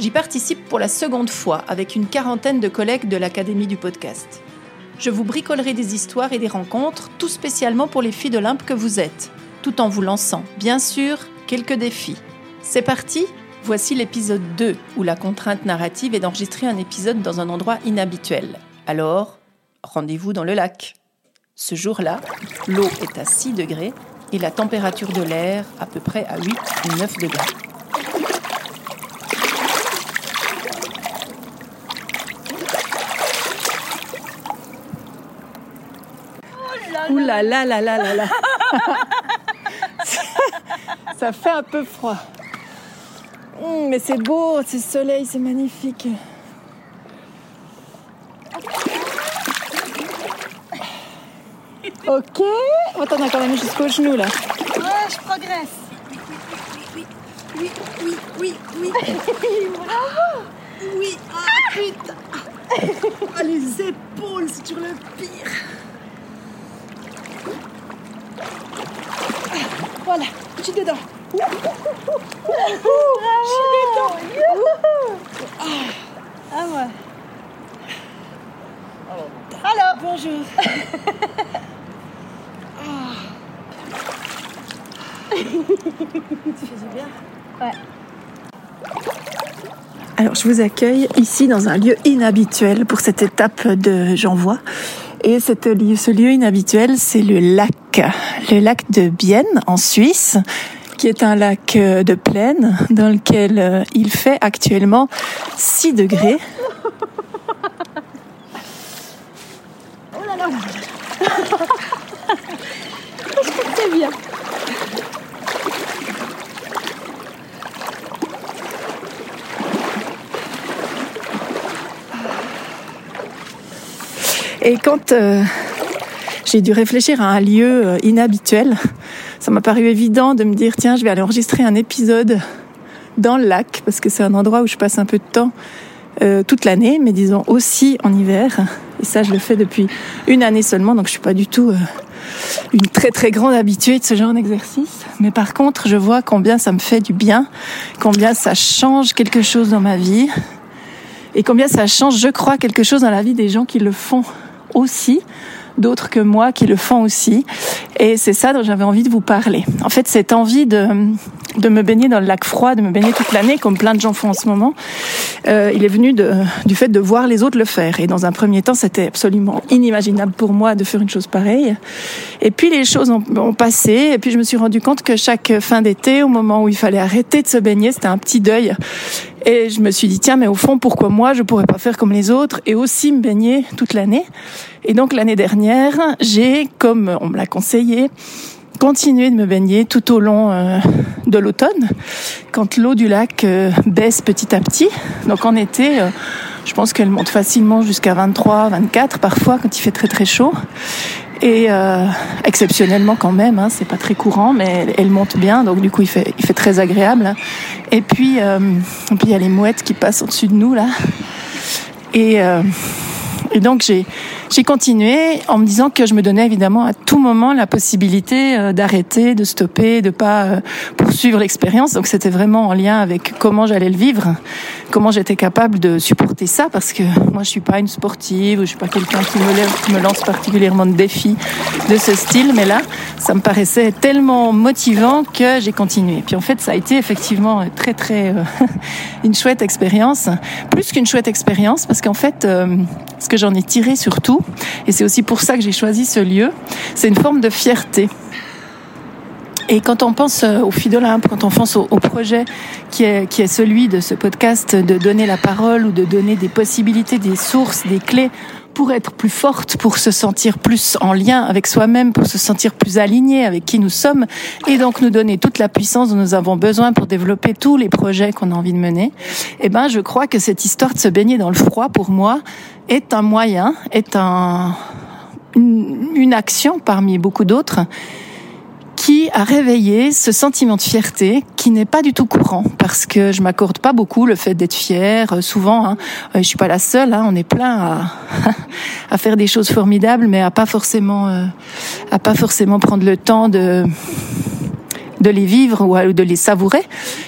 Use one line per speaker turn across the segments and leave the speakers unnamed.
J'y participe pour la seconde fois avec une quarantaine de collègues de l'Académie du podcast. Je vous bricolerai des histoires et des rencontres, tout spécialement pour les filles d'Olympe que vous êtes, tout en vous lançant, bien sûr, quelques défis. C'est parti Voici l'épisode 2, où la contrainte narrative est d'enregistrer un épisode dans un endroit inhabituel. Alors, rendez-vous dans le lac. Ce jour-là, l'eau est à 6 degrés et la température de l'air à peu près à 8 ou 9 degrés. Là là là là là là Ça fait un peu froid. Hum, mais c'est beau, c'est le soleil, c'est magnifique. Ok. Attends, on a quand même jusqu'au genou là.
Ouais, je progresse. Oui, oui, oui, oui, oui. Bravo. Oui, ah, putain. Ah, les épaules, c'est toujours le pire. Voilà, je suis dedans. Je suis dedans. Ah ouais. Alors, bonjour. tu fais du bien Ouais.
Alors, je vous accueille ici dans un lieu inhabituel pour cette étape de J'envoie. Et cette, ce lieu inhabituel, c'est le lac, le lac de Bienne en Suisse, qui est un lac de plaine dans lequel euh, il fait actuellement 6 degrés.
Oh là là C'est bien.
Et quand euh, j'ai dû réfléchir à un lieu euh, inhabituel, ça m'a paru évident de me dire tiens, je vais aller enregistrer un épisode dans le lac parce que c'est un endroit où je passe un peu de temps euh, toute l'année, mais disons aussi en hiver. Et ça, je le fais depuis une année seulement, donc je suis pas du tout euh, une très très grande habituée de ce genre d'exercice. Mais par contre, je vois combien ça me fait du bien, combien ça change quelque chose dans ma vie, et combien ça change, je crois, quelque chose dans la vie des gens qui le font aussi, d'autres que moi qui le font aussi. Et c'est ça dont j'avais envie de vous parler. En fait, cette envie de, de me baigner dans le lac froid, de me baigner toute l'année, comme plein de gens font en ce moment, euh, il est venu du fait de voir les autres le faire. Et dans un premier temps, c'était absolument inimaginable pour moi de faire une chose pareille. Et puis les choses ont, ont passé, et puis je me suis rendu compte que chaque fin d'été, au moment où il fallait arrêter de se baigner, c'était un petit deuil. Et je me suis dit, tiens, mais au fond, pourquoi moi, je pourrais pas faire comme les autres et aussi me baigner toute l'année? Et donc, l'année dernière, j'ai, comme on me l'a conseillé, continué de me baigner tout au long euh, de l'automne, quand l'eau du lac euh, baisse petit à petit. Donc, en été, euh, je pense qu'elle monte facilement jusqu'à 23, 24 parfois, quand il fait très très chaud. Et euh, exceptionnellement quand même, hein, c'est pas très courant, mais elle, monte bien, donc du coup il fait, il fait très agréable. Et puis, euh, puis il y a les mouettes qui passent au-dessus de nous là. Et, euh, et donc j'ai j'ai continué en me disant que je me donnais évidemment à tout moment la possibilité euh, d'arrêter, de stopper, de pas euh, poursuivre l'expérience. Donc c'était vraiment en lien avec comment j'allais le vivre, comment j'étais capable de supporter ça, parce que moi je suis pas une sportive, je suis pas quelqu'un qui me, lance particulièrement de défis de ce style, mais là ça me paraissait tellement motivant que j'ai continué. Puis en fait ça a été effectivement très très euh, une chouette expérience, plus qu'une chouette expérience, parce qu'en fait ce que j'en ai tiré surtout et c'est aussi pour ça que j'ai choisi ce lieu. C'est une forme de fierté. Et quand on pense au Filles d'Olympe, quand on pense au, au, projet qui est, qui est celui de ce podcast, de donner la parole ou de donner des possibilités, des sources, des clés pour être plus forte, pour se sentir plus en lien avec soi-même, pour se sentir plus aligné avec qui nous sommes, et donc nous donner toute la puissance dont nous avons besoin pour développer tous les projets qu'on a envie de mener. Eh ben, je crois que cette histoire de se baigner dans le froid, pour moi, est un moyen, est un, une action parmi beaucoup d'autres qui a réveillé ce sentiment de fierté qui n'est pas du tout courant parce que je m'accorde pas beaucoup le fait d'être fière. Euh, souvent, hein, euh, je suis pas la seule. Hein, on est plein à, à faire des choses formidables, mais à pas forcément, euh, à pas forcément prendre le temps de de les vivre ou de les savourer.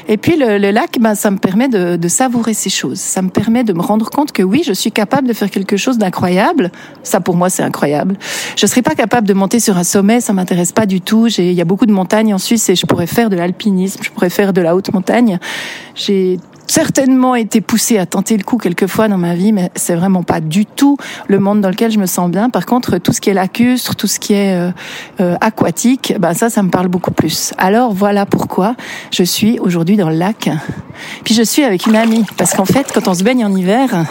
Et puis le, lac, ben, ça me permet de, de, savourer ces choses. Ça me permet de me rendre compte que oui, je suis capable de faire quelque chose d'incroyable. Ça pour moi, c'est incroyable. Je serais pas capable de monter sur un sommet, ça m'intéresse pas du tout. Il y a beaucoup de montagnes en Suisse et je pourrais faire de l'alpinisme, je pourrais faire de la haute montagne. J'ai certainement été poussée à tenter le coup quelquefois dans ma vie, mais c'est vraiment pas du tout le monde dans lequel je me sens bien. Par contre, tout ce qui est lacustre, tout ce qui est euh, euh, aquatique, ben ça, ça me parle beaucoup plus. Alors voilà pourquoi je suis aujourd'hui dans le lac. Puis je suis avec une amie, parce qu'en fait, quand on se baigne en hiver,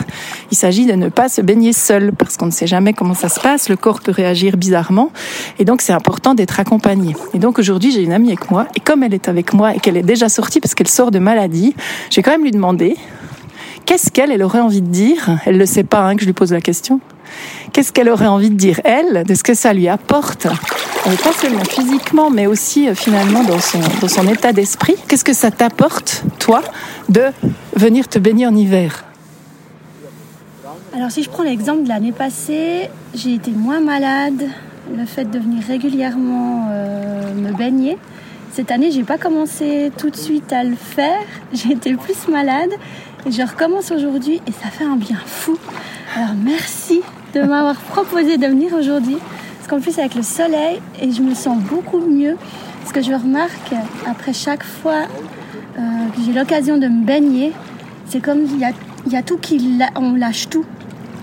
il s'agit de ne pas se baigner seul, parce qu'on ne sait jamais comment ça se passe, le corps peut réagir bizarrement, et donc c'est important d'être accompagné. Et donc aujourd'hui, j'ai une amie avec moi, et comme elle est avec moi et qu'elle est déjà sortie parce qu'elle sort de maladie, j'ai quand même lui demander qu'est-ce qu'elle elle aurait envie de dire? Elle ne sait pas hein, que je lui pose la question. Qu'est-ce qu'elle aurait envie de dire elle, de ce que ça lui apporte, euh, pas seulement physiquement, mais aussi euh, finalement dans son, dans son état d'esprit. Qu'est-ce que ça t'apporte, toi, de venir te baigner en hiver?
Alors si je prends l'exemple de l'année passée, j'ai été moins malade. Le fait de venir régulièrement euh, me baigner, cette année, j'ai pas commencé tout de suite à le faire. Été plus malade et je recommence aujourd'hui et ça fait un bien fou. Alors merci de m'avoir proposé de venir aujourd'hui parce qu'en plus avec le soleil et je me sens beaucoup mieux. Ce que je remarque après chaque fois euh, que j'ai l'occasion de me baigner, c'est comme il y a, y a tout qui on lâche tout.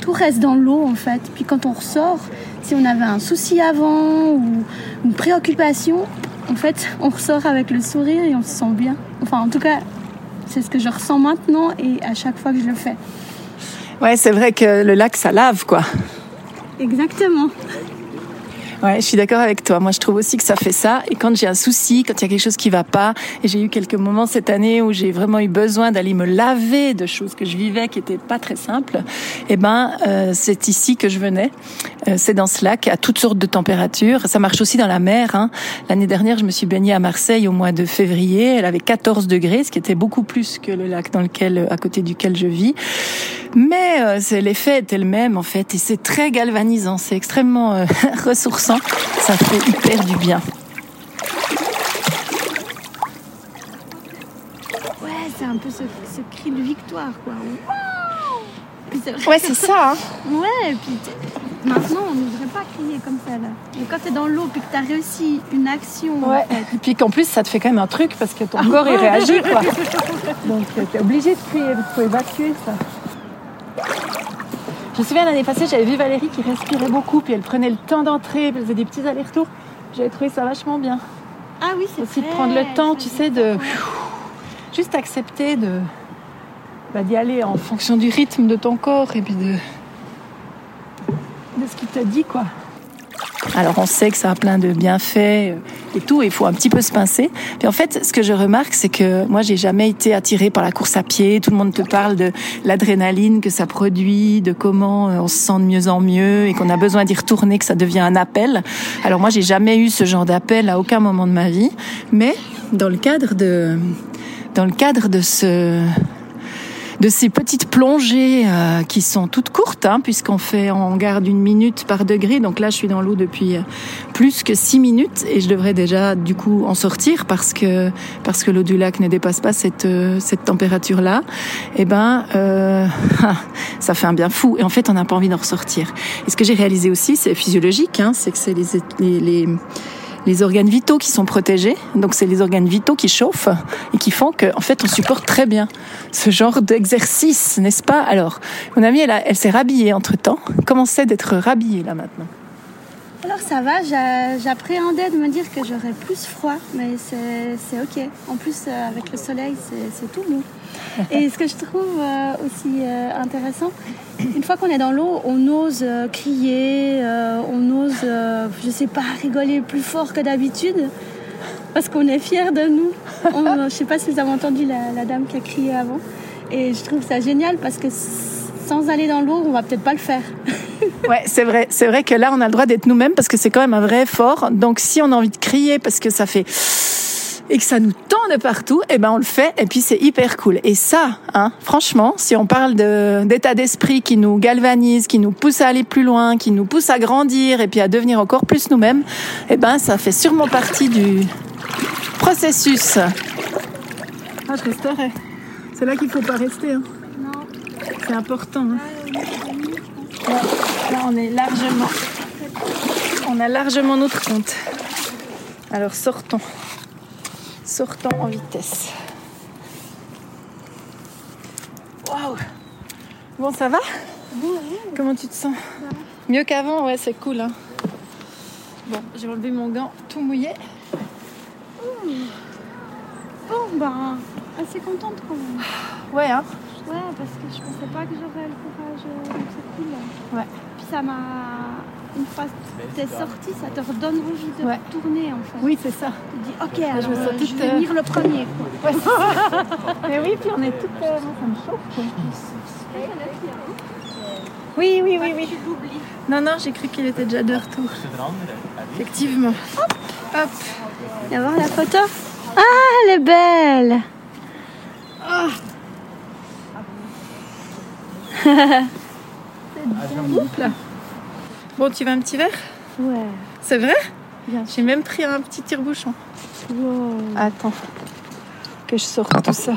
Tout reste dans l'eau en fait. Puis quand on ressort, si on avait un souci avant ou une préoccupation, en fait, on ressort avec le sourire et on se sent bien. Enfin, en tout cas, c'est ce que je ressens maintenant et à chaque fois que je le fais.
Ouais, c'est vrai que le lac, ça lave, quoi.
Exactement.
Ouais, je suis d'accord avec toi. Moi, je trouve aussi que ça fait ça. Et quand j'ai un souci, quand il y a quelque chose qui va pas, et j'ai eu quelques moments cette année où j'ai vraiment eu besoin d'aller me laver de choses que je vivais qui étaient pas très simples, eh ben, euh, c'est ici que je venais. Euh, c'est dans ce lac à toutes sortes de températures. Ça marche aussi dans la mer. Hein. L'année dernière, je me suis baignée à Marseille au mois de février. Elle avait 14 degrés, ce qui était beaucoup plus que le lac dans lequel, à côté duquel je vis. Mais euh, l'effet est le même en fait, et c'est très galvanisant. C'est extrêmement euh, ressourçant ça fait hyper du bien.
Ouais, c'est un peu ce, cri de victoire, quoi.
ouais, c'est ça. Hein.
Ouais, et puis maintenant, on n'oserait pas crier comme ça, là. Mais quand t'es dans l'eau, puis que t'as réussi une action...
Ouais, et puis qu'en plus, ça te fait quand même un truc, parce que ton ah corps, il réagit, quoi. Donc, t'es obligé de crier, il faut évacuer ça. Je me souviens l'année passée, j'avais vu Valérie qui respirait beaucoup, puis elle prenait le temps d'entrer, elle faisait des petits allers-retours. J'avais trouvé ça vachement bien.
Ah oui, c'est
Aussi de prendre le temps, tu sais, de juste accepter de bah, d'y aller en fonction du rythme de ton corps et puis de de ce qu'il te dit, quoi. Alors on sait que ça a plein de bienfaits euh, et tout, il faut un petit peu se pincer. Puis en fait, ce que je remarque, c'est que moi, j'ai jamais été attirée par la course à pied. Tout le monde te parle de l'adrénaline que ça produit, de comment euh, on se sent de mieux en mieux et qu'on a besoin d'y retourner, que ça devient un appel. Alors moi, j'ai jamais eu ce genre d'appel à aucun moment de ma vie, mais dans le cadre de dans le cadre de ce de ces petites plongées euh, qui sont toutes courtes, hein, puisqu'on fait, on garde une minute par degré. Donc là, je suis dans l'eau depuis euh, plus que six minutes et je devrais déjà du coup en sortir parce que parce que l'eau du lac ne dépasse pas cette euh, cette température là. Et eh ben, ça fait un bien fou. Et en fait, on n'a pas envie d'en ressortir. Et ce que j'ai réalisé aussi, c'est physiologique, hein, c'est que c'est les, les, les les organes vitaux qui sont protégés. Donc c'est les organes vitaux qui chauffent et qui font qu'en en fait on supporte très bien ce genre d'exercice, n'est-ce pas? Alors, mon amie, elle, s'est rhabillée entre-temps. Comment c'est d'être rhabillée là maintenant?
Alors ça va, j'appréhendais de me dire que j'aurais plus froid, mais c'est ok. En plus, euh, avec le soleil, c'est tout bon. Et ce que je trouve euh, aussi euh, intéressant, une fois qu'on est dans l'eau, on ose euh, crier, on ose, je sais pas, rigoler plus fort que d'habitude. Parce qu'on est fiers de nous. On- je sais pas si vous avez entendu la, la dame qui a crié avant. Et je trouve ça génial parce que sans aller dans l'eau, on va peut-être pas le faire.
Ouais, c'est vrai. C'est vrai que là, on a le droit d'être nous-mêmes parce que c'est quand même un vrai effort. Donc, si on a envie de crier parce que ça fait et que ça nous tend de partout, eh ben on le fait et puis c'est hyper cool. Et ça, hein, franchement, si on parle de d'état d'esprit qui nous galvanise, qui nous pousse à aller plus loin, qui nous pousse à grandir et puis à devenir encore plus nous-mêmes, eh ben ça fait sûrement partie du processus. Ah, je resterai. C'est là qu'il faut pas rester. Hein.
Non.
C'est important. hein. Ouais, là, on est largement. On a largement notre compte. Alors sortons. Sortons en vitesse. Waouh! Bon, ça va? Comment tu te sens? Mieux qu'avant? Ouais, c'est cool. Hein? Bon, j'ai enlevé mon gant tout mouillé.
Bon, ben, assez contente quand même.
Ouais, hein?
Ouais, parce que je pensais pas que j'aurais le courage, euh, donc c'est cool.
Ouais.
Puis ça m'a. Une fois que t'es sorti, ça te redonne envie de
Ouais.
tourner en fait.
Oui, c'est ça.
Tu te dis, ok,
je
alors
me sens
euh, je vais
euh,
venir le premier. Quoi.
Ouais, c'est ça. Mais oui, puis on est toutes. euh, moi, ça me chauffe. quoi. Oui, oui, oui, oui. Non, non, j'ai cru qu'il était déjà de retour. Effectivement. Hop.
Viens voir la photo. Ah, elle est belle.
Bon, tu veux un petit verre?
Ouais.
C'est vrai?
Bien
J'ai même pris un petit tire-bouchon.
Wow.
Attends, que je sorte tout ça.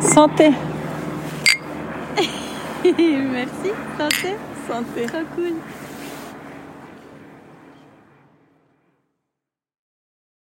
Santé.
Merci, santé.
Santé.
Trop cool.